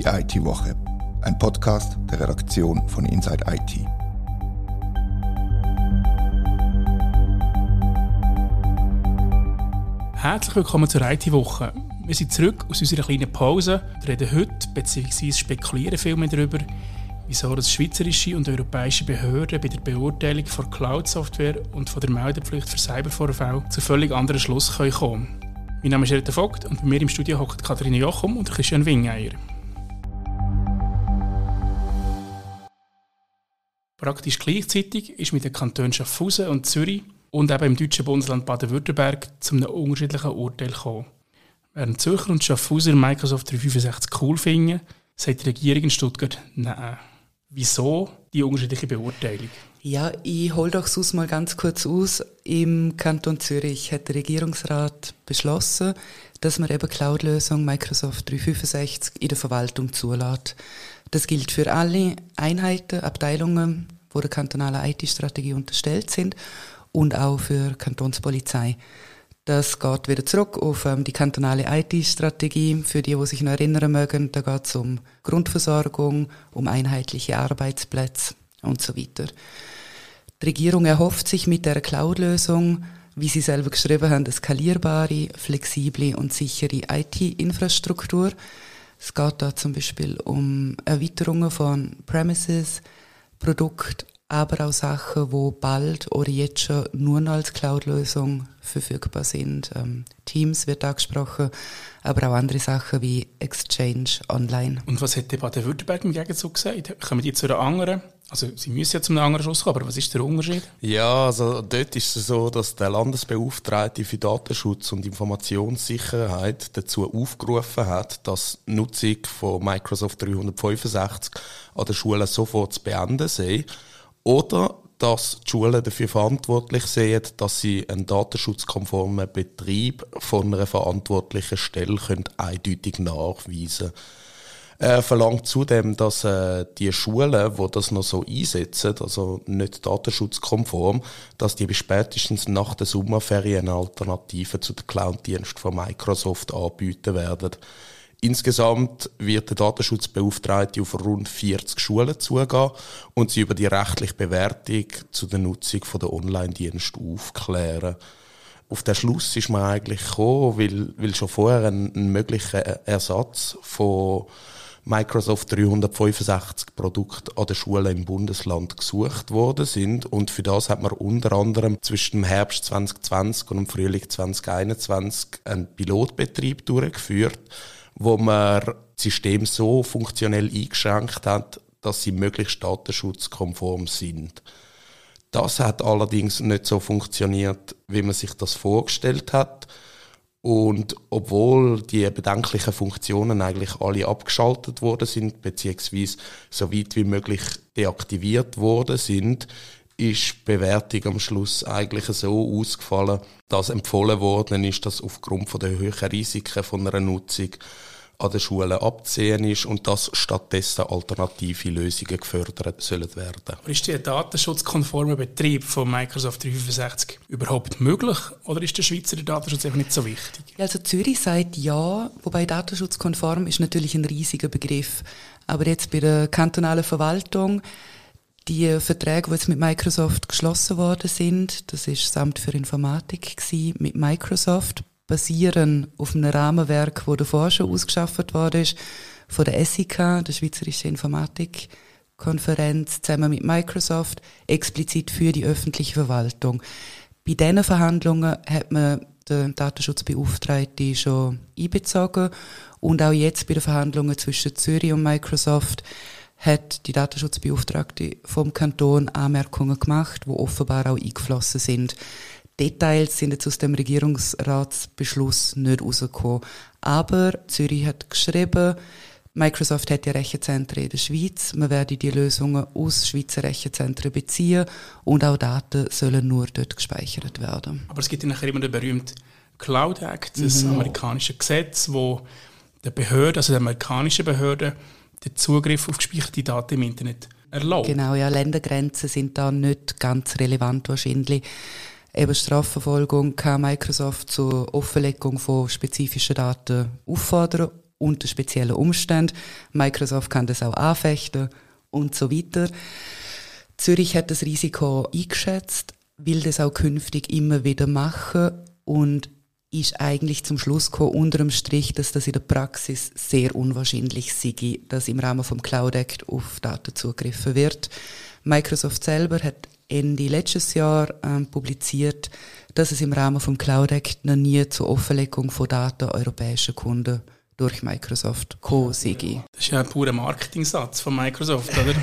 Die IT-Woche, ein Podcast der Redaktion von Inside IT. Herzlich willkommen zur IT-Woche. Wir sind zurück aus unserer kleinen Pause und reden heute bzw. spekulieren viel mehr darüber, wieso das schweizerische und europäische Behörden bei der Beurteilung von Cloud-Software und von der Meldepflicht für Cybervorfälle zu völlig anderen Schluss kommen können. Mein Name ist Rita Vogt und bei mir im Studio hockt Katharina Jochum und Christian Wingeier. Praktisch gleichzeitig ist mit den Kantonen Schaffhausen und Zürich und eben im deutschen Bundesland Baden-Württemberg zu einem unterschiedlichen Urteil gekommen. Während Zürcher und Schaffhauser Microsoft 365 cool finden, sagt die Regierung in Stuttgart Nein. Wieso die unterschiedliche Beurteilung? Ja, ich hole doch sonst mal ganz kurz aus. Im Kanton Zürich hat der Regierungsrat beschlossen, dass man eben Cloud-Lösung Microsoft 365 in der Verwaltung zulässt. Das gilt für alle Einheiten, Abteilungen, wo der kantonalen IT-Strategie unterstellt sind und auch für Kantonspolizei. Das geht wieder zurück auf ähm, die kantonale IT-Strategie. Für die, die sich noch erinnern mögen, da geht es um Grundversorgung, um einheitliche Arbeitsplätze und so weiter. Die Regierung erhofft sich mit der Cloud-Lösung, wie Sie selber geschrieben haben, eine skalierbare, flexible und sichere IT-Infrastruktur. Es geht da zum Beispiel um Erweiterungen von Premises, Produkt, aber auch Sachen, wo bald oder jetzt schon nur noch als Cloud-Lösung verfügbar sind. Ähm, Teams wird angesprochen, aber auch andere Sachen wie Exchange Online. Und was hat die Baden-Württemberg im Gegenzug gesagt? Kommen die zu einer anderen? Also sie müssen ja zu einem anderen Schluss kommen, aber was ist der Unterschied? Ja, also dort ist es so, dass der Landesbeauftragte für Datenschutz und Informationssicherheit dazu aufgerufen hat, dass die Nutzung von Microsoft 365 an den Schulen sofort zu beenden sei oder dass die Schulen dafür verantwortlich sind, dass sie einen datenschutzkonformen Betrieb von einer verantwortlichen Stelle können eindeutig nachweisen können. Er verlangt zudem, dass äh, die Schulen, wo das noch so einsetzen, also nicht datenschutzkonform, dass die bis spätestens nach der Sommerferien eine Alternative zu den Cloud-Diensten von Microsoft anbieten werden. Insgesamt wird der Datenschutzbeauftragte auf rund 40 Schulen zugehen und sie über die rechtliche Bewertung zu der Nutzung der Online-Dienste aufklären. Auf den Schluss ist man eigentlich gekommen, weil, weil schon vorher ein, ein möglicher Ersatz von Microsoft 365 Produkte an den Schulen im Bundesland gesucht worden sind und für das hat man unter anderem zwischen dem Herbst 2020 und dem Frühling 2021 einen Pilotbetrieb durchgeführt wo man das System so funktionell eingeschränkt hat, dass sie möglichst datenschutzkonform sind. Das hat allerdings nicht so funktioniert, wie man sich das vorgestellt hat. Und obwohl die bedenklichen Funktionen eigentlich alle abgeschaltet worden sind, beziehungsweise so weit wie möglich deaktiviert worden sind, ist die Bewertung am Schluss eigentlich so ausgefallen, dass empfohlen worden ist, dass aufgrund der höheren Risiken von einer Nutzung an den Schulen abzusehen ist und dass stattdessen alternative Lösungen gefördert sollen werden. Aber ist der datenschutzkonforme Betrieb von Microsoft 365 überhaupt möglich oder ist der Schweizer Datenschutz einfach nicht so wichtig? Also Zürich sagt ja, wobei datenschutzkonform ist natürlich ein riesiger Begriff. Aber jetzt bei der kantonalen Verwaltung die Verträge, die jetzt mit Microsoft geschlossen worden sind, das ist das Amt für Informatik gewesen, mit Microsoft, basieren auf einem Rahmenwerk, wo davor schon ausgeschafft worden ist, von der SIK, der Schweizerischen Informatikkonferenz, zusammen mit Microsoft, explizit für die öffentliche Verwaltung. Bei diesen Verhandlungen hat man den Datenschutzbeauftragten schon einbezogen und auch jetzt bei den Verhandlungen zwischen Zürich und Microsoft hat die Datenschutzbeauftragte vom Kanton Anmerkungen gemacht, wo offenbar auch eingeflossen sind. Details sind jetzt aus dem Regierungsratsbeschluss nicht rausgekommen. Aber Zürich hat geschrieben, Microsoft hat ja Rechenzentren in der Schweiz. Man werde die Lösungen aus Schweizer Rechenzentren beziehen und auch Daten sollen nur dort gespeichert werden. Aber es gibt ja nachher immer den berühmten Cloud Act, das mhm. amerikanische Gesetz, wo der Behörde, also der amerikanischen Behörde, den Zugriff auf gespeicherte Daten im Internet erlaubt. Genau, ja, Ländergrenzen sind da nicht ganz relevant wahrscheinlich eben Strafverfolgung kann Microsoft zur Offenlegung von spezifischen Daten auffordern unter speziellen Umständen. Microsoft kann das auch anfechten und so weiter. Zürich hat das Risiko eingeschätzt, will das auch künftig immer wieder machen und ist eigentlich zum Schluss gekommen, unter dem Strich, dass das in der Praxis sehr unwahrscheinlich sei, dass im Rahmen vom Cloud Act auf Daten zugegriffen wird. Microsoft selber hat Ende letztes Jahr ähm, publiziert, dass es im Rahmen vom Cloud Act noch nie zur Offenlegung von Daten europäischer Kunden durch Microsoft gekommen sei. Das ist ja ein purer Marketing-Satz von Microsoft, oder?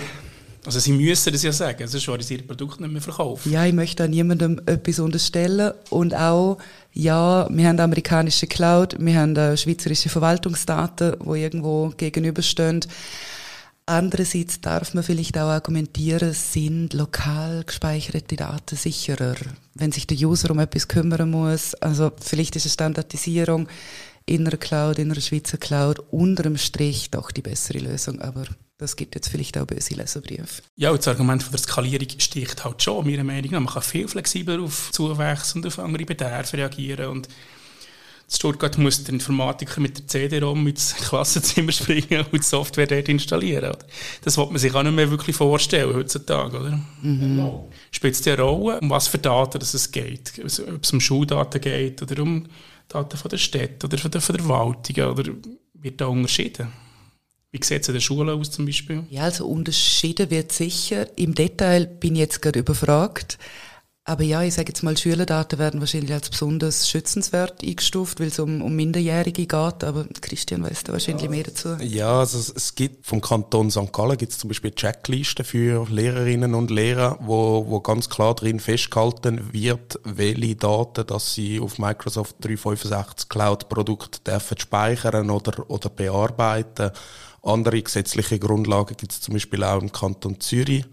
Also sie müssen das ja sagen, sonst wollen sie ihr Produkt nicht mehr verkaufen. Ja, ich möchte da niemandem etwas unterstellen. Und auch, ja, wir haben amerikanische Cloud, wir haben schweizerische Verwaltungsdaten, die irgendwo gegenüberstehen. Andererseits darf man vielleicht auch argumentieren, sind lokal gespeicherte Daten sicherer, wenn sich der User um etwas kümmern muss. Also vielleicht ist eine Standardisierung in einer Cloud, in einer Schweizer Cloud unter dem Strich doch die bessere Lösung, aber das gibt jetzt vielleicht auch böse Leserbriefe. Ja, und das Argument von der Skalierung sticht halt schon, meiner Meinung nach. Man kann viel flexibler auf Zuwächse und auf andere Bedarfe reagieren und in Stuttgart muss der Informatiker mit der CD-ROM ins Klassenzimmer springen und die Software dort installieren. Das wird man sich auch nicht mehr wirklich vorstellen heutzutage, oder? Mhm. Spielt es eine Rolle, um was für Daten es geht? Also, ob es um Schuldaten geht oder um Daten von der Stadt oder von der, der Verwaltung oder wird da unterschieden? Wie sieht es in den Schulen aus zum Beispiel? Ja, also unterschieden wird sicher. Im Detail bin ich jetzt gerade überfragt. Aber ja, ich sage jetzt mal, Schülerdaten werden wahrscheinlich als besonders schützenswert eingestuft, weil es um, um Minderjährige geht. Aber Christian weiß da wahrscheinlich ja. mehr dazu. Ja, also es gibt vom Kanton St. Gallen gibt es zum Beispiel Checklisten für Lehrerinnen und Lehrer, wo, wo ganz klar drin festgehalten wird, welche Daten, dass sie auf Microsoft 365 Cloud Produkt dürfen speichern oder, oder bearbeiten. Andere gesetzliche Grundlagen gibt es zum Beispiel auch im Kanton Zürich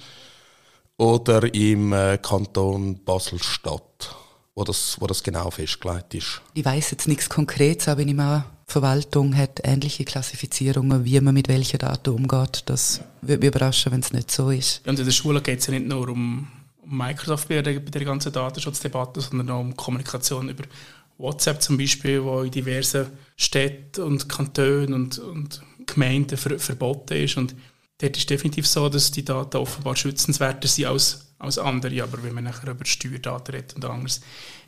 oder im äh, Kanton Basel-Stadt, wo das, wo das genau festgelegt ist. Ich weiß jetzt nichts Konkretes, aber ich meine, die Verwaltung hat ähnliche Klassifizierungen, wie man mit welchen Daten umgeht. Das würde mich überraschen, wenn es nicht so ist. Und in der Schule geht es ja nicht nur um, Microsoft bei der, bei der ganzen Datenschutzdebatte, sondern auch um Kommunikation über WhatsApp zum Beispiel, wo in diversen Städten und Kantonen und, und Gemeinden ver verboten ist. Und dort ist definitiv so, dass die Daten offenbar schützenswerter sind als, als andere. Aber wenn man nachher über Steuerdaten redet und anderes,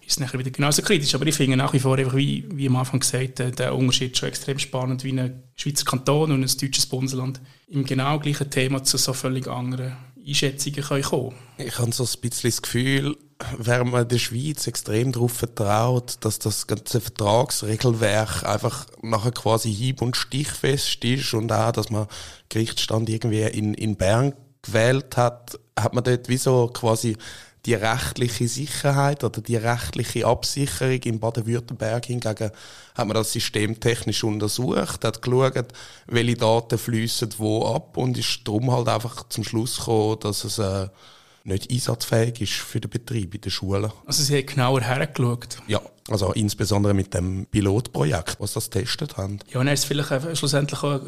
ist es nachher wieder genauso kritisch. Aber ich finde nach wie vor, einfach wie, wie am Anfang gesagt, der, der Unterschied schon extrem spannend, wie ein Schweizer Kanton und ein deutsches Bundesland im genau gleichen Thema zu so völlig anderen Einschätzungen können kommen? Ich habe so ein bisschen das Gefühl, während man der Schweiz extrem darauf vertraut, dass das ganze Vertragsregelwerk einfach nachher quasi hieb- und stichfest ist und auch, dass man Gerichtsstand irgendwie in, in Bern gewählt hat, hat man dort wie so quasi die rechtliche Sicherheit oder die rechtliche Absicherung in Baden-Württemberg hingegen hat man das System technisch untersucht, hat geschaut, welche Daten fließen wo ab und ist darum halt einfach zum Schluss gekommen, dass es äh, nicht einsatzfähig ist für den Betrieb in den Schulen. Also Sie haben genauer hergeschaut? Ja, also insbesondere mit dem Pilotprojekt, was das testet haben. Ja, und dann ist es vielleicht schlussendlich auch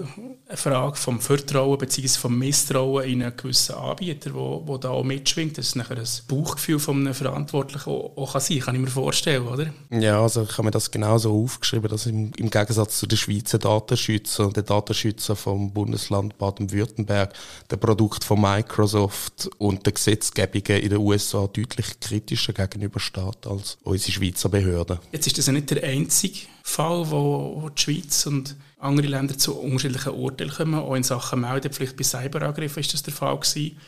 eine Frage vom Vertrauen bzw. vom Misstrauen in einen gewissen Anbieter, wo, wo da auch mitschwingt. Das ist nachher ein Bauchgefühl von einem Verantwortlichen auch, kann sein, kann ich mir vorstellen, oder? Ja, also ich habe mir das genauso aufgeschrieben, dass im, im Gegensatz zu den Schweizer Datenschützern und den Datenschützern vom Bundesland Baden-Württemberg der Produkt von Microsoft und der Gesetzgebungen in den USA deutlich kritischer gegenübersteht als unsere Schweizer Behörden. Jetzt ist das ja nicht der einzige Fall, wo die Schweiz und andere Länder zu unterschiedlichen Urteilen kommen. Auch in Sachen Meldepflicht bei Cyberangriffen ist das der Fall gewesen.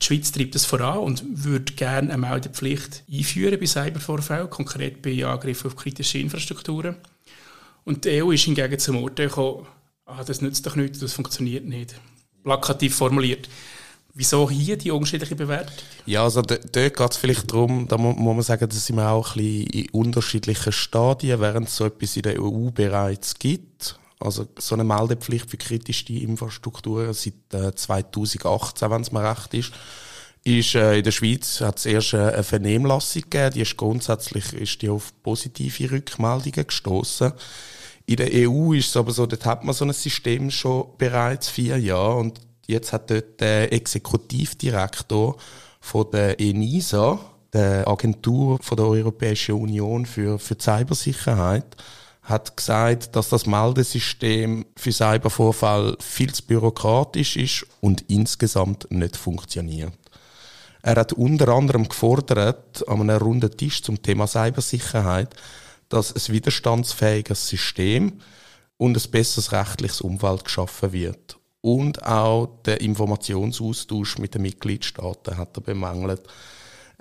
Die Schweiz treibt das voran und würde gerne eine Meldepflicht einführen bei Cybervorfällen, konkret bei Angriffen auf kritische Infrastrukturen. Und die EU ist hingegen zum Urteil gekommen, ah, das nützt doch nichts, das funktioniert nicht. Plakativ formuliert. Wieso hier die unterschiedliche Bewertung? Ja, also dort geht es vielleicht darum, da muss man sagen, da sind wir auch ein bisschen in unterschiedlichen Stadien, während es so etwas in der EU bereits gibt. Also so eine Meldepflicht für kritische Infrastrukturen seit äh, 2018, wenn es mir recht ist, ist äh, in der Schweiz hat es erst äh, eine Vernehmlassung gegeben, die ist grundsätzlich ist die auf positive Rückmeldungen gestoßen. In der EU ist es aber so, dort hat man so ein System schon bereits vier Jahre und jetzt hat dort der Exekutivdirektor von der ENISA, der Agentur von der Europäischen Union für, für Cybersicherheit, hat gesagt, dass das Meldesystem für Cybervorfall viel zu bürokratisch ist und insgesamt nicht funktioniert. Er hat unter anderem gefordert, an einem runden Tisch zum Thema Cybersicherheit, dass ein widerstandsfähiges System und ein besseres rechtliches Umfeld geschaffen wird. Und auch der Informationsaustausch mit den Mitgliedstaaten hat er bemängelt.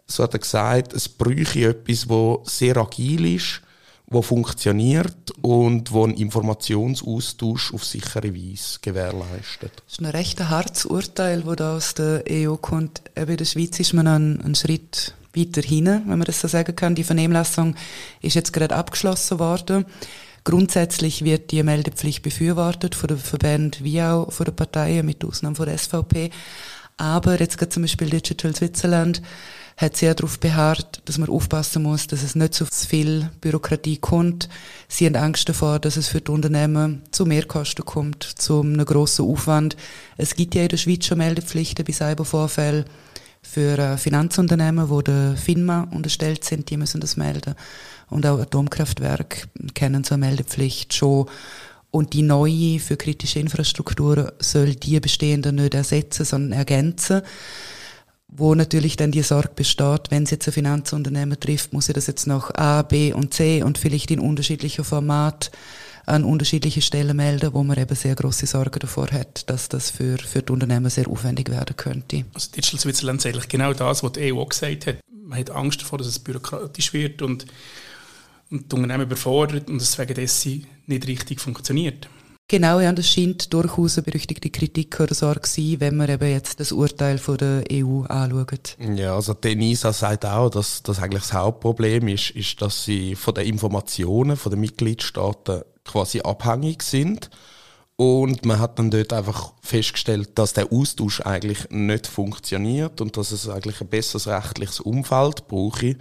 So hat er gesagt, es bräuchte etwas, das sehr agil ist, wo funktioniert und wo einen Informationsaustausch auf sichere Weise gewährleistet. Das ist ein recht hartes Urteil, das da aus der EU kommt. Eben in der Schweiz ist man einen, einen Schritt weiter hin, wenn man das so sagen kann. Die Vernehmlassung ist jetzt gerade abgeschlossen worden. Grundsätzlich wird die Meldepflicht befürwortet von den Verbänden wie auch von den Parteien, mit Ausnahme von der SVP. Aber jetzt gerade zum Beispiel Digital Switzerland hat sehr darauf beharrt, dass man aufpassen muss, dass es nicht zu viel Bürokratie kommt. Sie haben Angst davor, dass es für die Unternehmen zu Mehrkosten kommt, zu einem grossen Aufwand. Es gibt ja in der Schweiz schon Meldepflichten bei Cybervorfällen für äh, Finanzunternehmen, wo der FINMA unterstellt sind, die müssen das melden. Und auch Atomkraftwerke kennen so eine Meldepflicht schon. Und die neue für kritische Infrastrukturen soll die bestehende nicht ersetzen, sondern ergänzen wo natürlich dann die Sorge besteht, wenn es jetzt ein Finanzunternehmen trifft, muss er das jetzt noch A, B und C und vielleicht in unterschiedlicher Format an unterschiedliche Stellen melden, wo man eben sehr große Sorge davor hat, dass das für, für die Unternehmen sehr aufwendig werden könnte. Also Digital Switzerland ist eigentlich genau das, was die EU auch gesagt hat. Man hat Angst davor, dass es bürokratisch wird und, und die Unternehmen überfordert und deswegen dessen nicht richtig funktioniert. Genau, ja, das scheint durchaus eine berüchtigte Kritik oder Sorge sein, wenn man eben jetzt das Urteil von der EU anschaut. Ja, also Denisa sagt auch, dass das eigentlich das Hauptproblem ist, ist, dass sie von den Informationen von den Mitgliedstaaten quasi abhängig sind. Und man hat dann dort einfach festgestellt, dass der Austausch eigentlich nicht funktioniert und dass es eigentlich ein besseres rechtliches Umfeld brauche.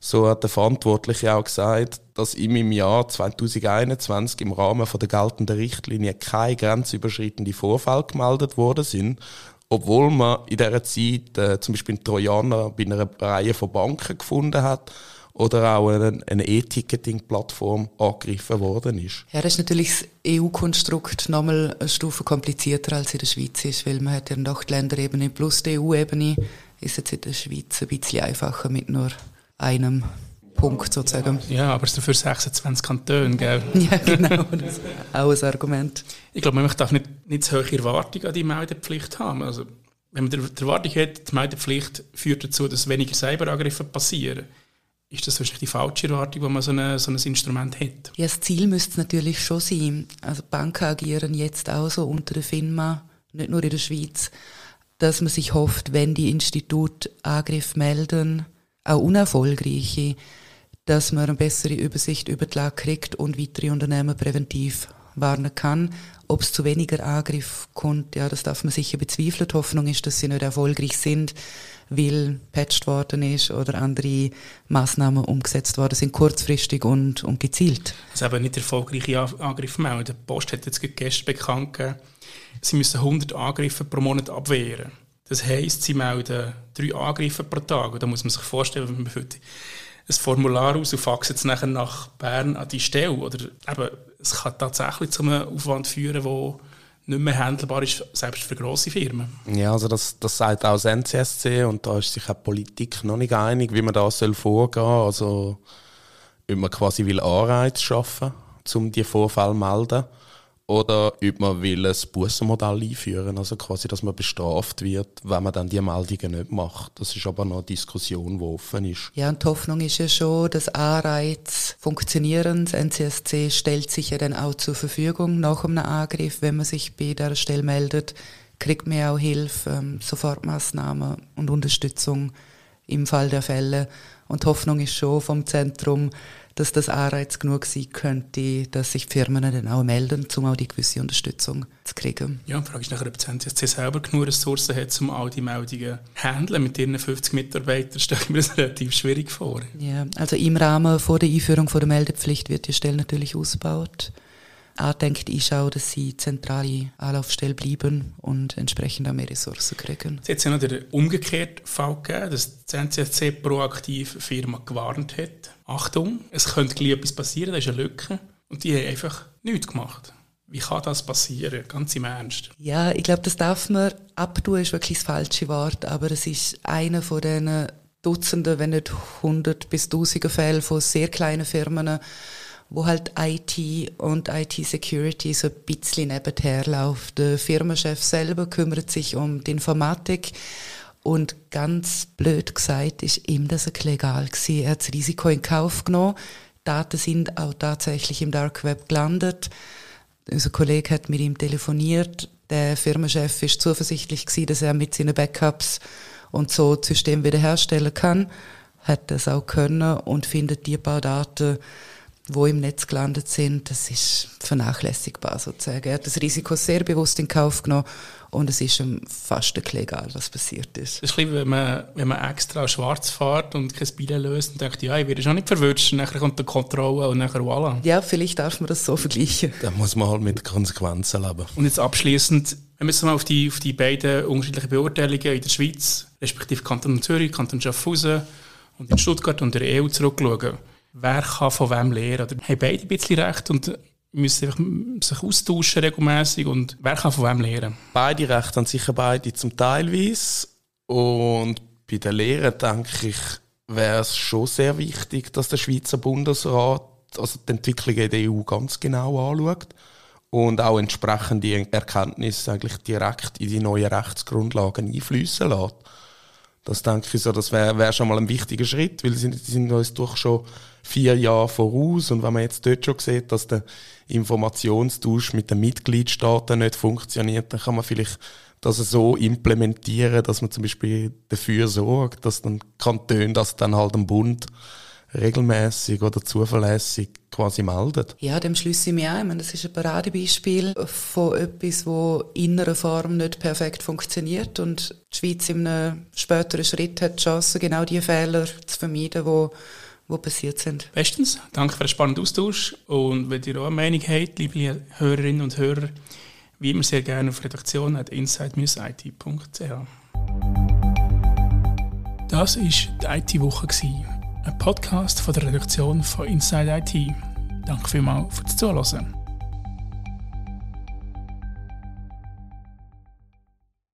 So hat der Verantwortliche auch gesagt, dass ihm im Jahr 2021 im Rahmen von der geltenden Richtlinie keine grenzüberschreitenden Vorfälle gemeldet worden sind, obwohl man in dieser Zeit äh, zum Beispiel einen Trojaner bei einer Reihe von Banken gefunden hat oder auch eine, eine E-Ticketing-Plattform angegriffen worden ist. Ja, das ist natürlich das EU-Konstrukt nochmal eine Stufe komplizierter als in der Schweiz ist, weil man hat ja noch die Länderebene plus die EU-Ebene, ist jetzt in der Schweiz ein bisschen einfacher mit nur einem Punkt sozusagen. Ja, aber es sind dafür 26 Kantone, gell? ja, genau. Das ist auch ein Argument. Ich glaube, man darf nicht, nicht zu hohe Erwartungen an die Meldepflicht haben. Also, wenn man die Erwartung hat, die Meldepflicht führt dazu, dass weniger Cyberangriffe passieren, ist das wahrscheinlich die falsche Erwartung, wenn man so, eine, so ein Instrument hat? Ja, das Ziel müsste es natürlich schon sein. Also Banken agieren jetzt auch so unter der FINMA, nicht nur in der Schweiz, dass man sich hofft, wenn die Institute Angriff melden, auch unerfolgreiche, dass man eine bessere Übersicht über die Lage kriegt und weitere Unternehmen präventiv warnen kann. Ob es zu weniger Angriff kommt, ja, das darf man sicher bezweifeln. Die Hoffnung ist, dass sie nicht erfolgreich sind, weil patched worden ist oder andere Maßnahmen umgesetzt worden sind, kurzfristig und, und gezielt. Ist eben nicht erfolgreiche Angriffe melden. Die Post hat jetzt gestern bekannt gegeben, sie müssen 100 Angriffe pro Monat abwehren. Das heisst, sie melden drei Angriffe pro Tag. Da muss man sich vorstellen, wenn man füllt ein Formular aus und faxt es nachher nach Bern an die Stelle. Oder eben, es kann tatsächlich zu einem Aufwand führen, der nicht mehr handelbar ist, selbst für grosse Firmen. Ja, also das, das sagt auch das NCSC und da ist sich auch die Politik noch nicht einig, wie man da soll vorgehen soll. Also, ob man quasi will Anreiz schaffen will, um die Vorfälle zu melden oder ob man will ein Bussenmodell einführen, also quasi, dass man bestraft wird, wenn man dann die Meldungen nicht macht. Das ist aber noch eine Diskussion, die offen ist. Ja, und die Hoffnung ist ja schon, dass Anreiz funktionieren. Das NCSC stellt sich ja dann auch zur Verfügung nach einem Angriff, wenn man sich bei der Stelle meldet, kriegt man auch Hilfe, ähm, Sofortmaßnahmen und Unterstützung im Fall der Fälle. Und die Hoffnung ist schon vom Zentrum, dass das Anreiz genug sein könnte, dass sich die Firmen dann auch melden, um auch die gewisse Unterstützung zu kriegen. Ja, die Frage ist nachher, ob das NCSC selber genug Ressourcen hat, um all die Meldungen zu handeln. Mit ihren 50 Mitarbeitern stelle ich mir das relativ schwierig vor. Ja, also im Rahmen vor der Einführung von der Meldepflicht wird die Stelle natürlich ausgebaut andenkt, ist auch, dass sie zentrale Anlaufstelle bleiben und entsprechend auch mehr Ressourcen kriegen. Es hat ja noch den umgekehrten Fall gegeben, dass das NCSC proaktiv Firma gewarnt hat. Achtung, es könnte gleich etwas passieren, da ist eine Lücke. Und die haben einfach nichts gemacht. Wie kann das passieren? Ganz im Ernst. Ja, ich glaube, das darf man abtun, ist wirklich das falsche Wort, aber es ist einer von diesen Dutzenden, wenn nicht hundert bis tausende Fälle von sehr kleinen Firmen, wo halt IT und IT-Security so ein bisschen nebenher läuft. Der Firmenchef selber kümmert sich um die Informatik und ganz blöd gesagt ist ihm das ein legal gewesen. Er hat das Risiko in Kauf genommen. Daten sind auch tatsächlich im Dark Web gelandet unser Kollege hat mit ihm telefoniert. Der Firmenchef ist zuversichtlich gewesen, dass er mit seinen Backups und so das System wiederherstellen kann. Hat das auch können und findet die paar Daten, wo im Netz gelandet sind, das ist vernachlässigbar sozusagen. Er hat das Risiko sehr bewusst in Kauf genommen und es ist ihm fast egal, was passiert ist. Das ist ein wenn man, wenn man extra schwarz fährt und kein Bild löst und denkt, ja, ich werde schon nicht verwünscht, nachher kommt die Kontrolle und nachher voilà. Ja, vielleicht darf man das so vergleichen. Da muss man halt mit Konsequenzen leben. Und jetzt abschließend, wenn wir jetzt mal auf die, auf die beiden unterschiedlichen Beurteilungen in der Schweiz, respektive Kanton Zürich, Kanton Schaffhausen und in Stuttgart und der EU zurückschauen, wer kann von wem lernen? Oder haben beide ein bisschen recht und müssen sich austauschen regelmäßig und wer kann von wem lernen? Beide Rechte haben sicher beide zum Teilweise und bei der Lehre denke ich, wäre es schon sehr wichtig, dass der Schweizer Bundesrat also die Entwicklung in der EU ganz genau anschaut und auch entsprechende Erkenntnisse eigentlich direkt in die neuen Rechtsgrundlagen einfließen lässt. Das denke ich so, das wäre wär schon mal ein wichtiger Schritt, weil sie sind uns doch schon vier Jahre voraus und wenn man jetzt dort schon sieht, dass der Informationstausch mit den Mitgliedstaaten nicht funktioniert, dann kann man vielleicht das so implementieren, dass man zum Beispiel dafür sorgt, dass dann Kantone das dann halt am Bund regelmäßig oder zuverlässig quasi meldet. Ja, dem schließe ich mich ein. Ich meine, das ist ein Paradebeispiel von etwas, wo in einer Form nicht perfekt funktioniert und die Schweiz in einem späteren Schritt hat die Chance, genau diese Fehler zu vermeiden, die wo passiert sind. Bestens. Danke für den spannenden Austausch. Und wenn ihr auch eine Meinung habt, liebe Hörerinnen und Hörer, wie immer sehr gerne auf redaktion at inside-it.ch. Das war die IT-Woche, ein Podcast von der Redaktion von Inside IT. Danke vielmals fürs Zuhören.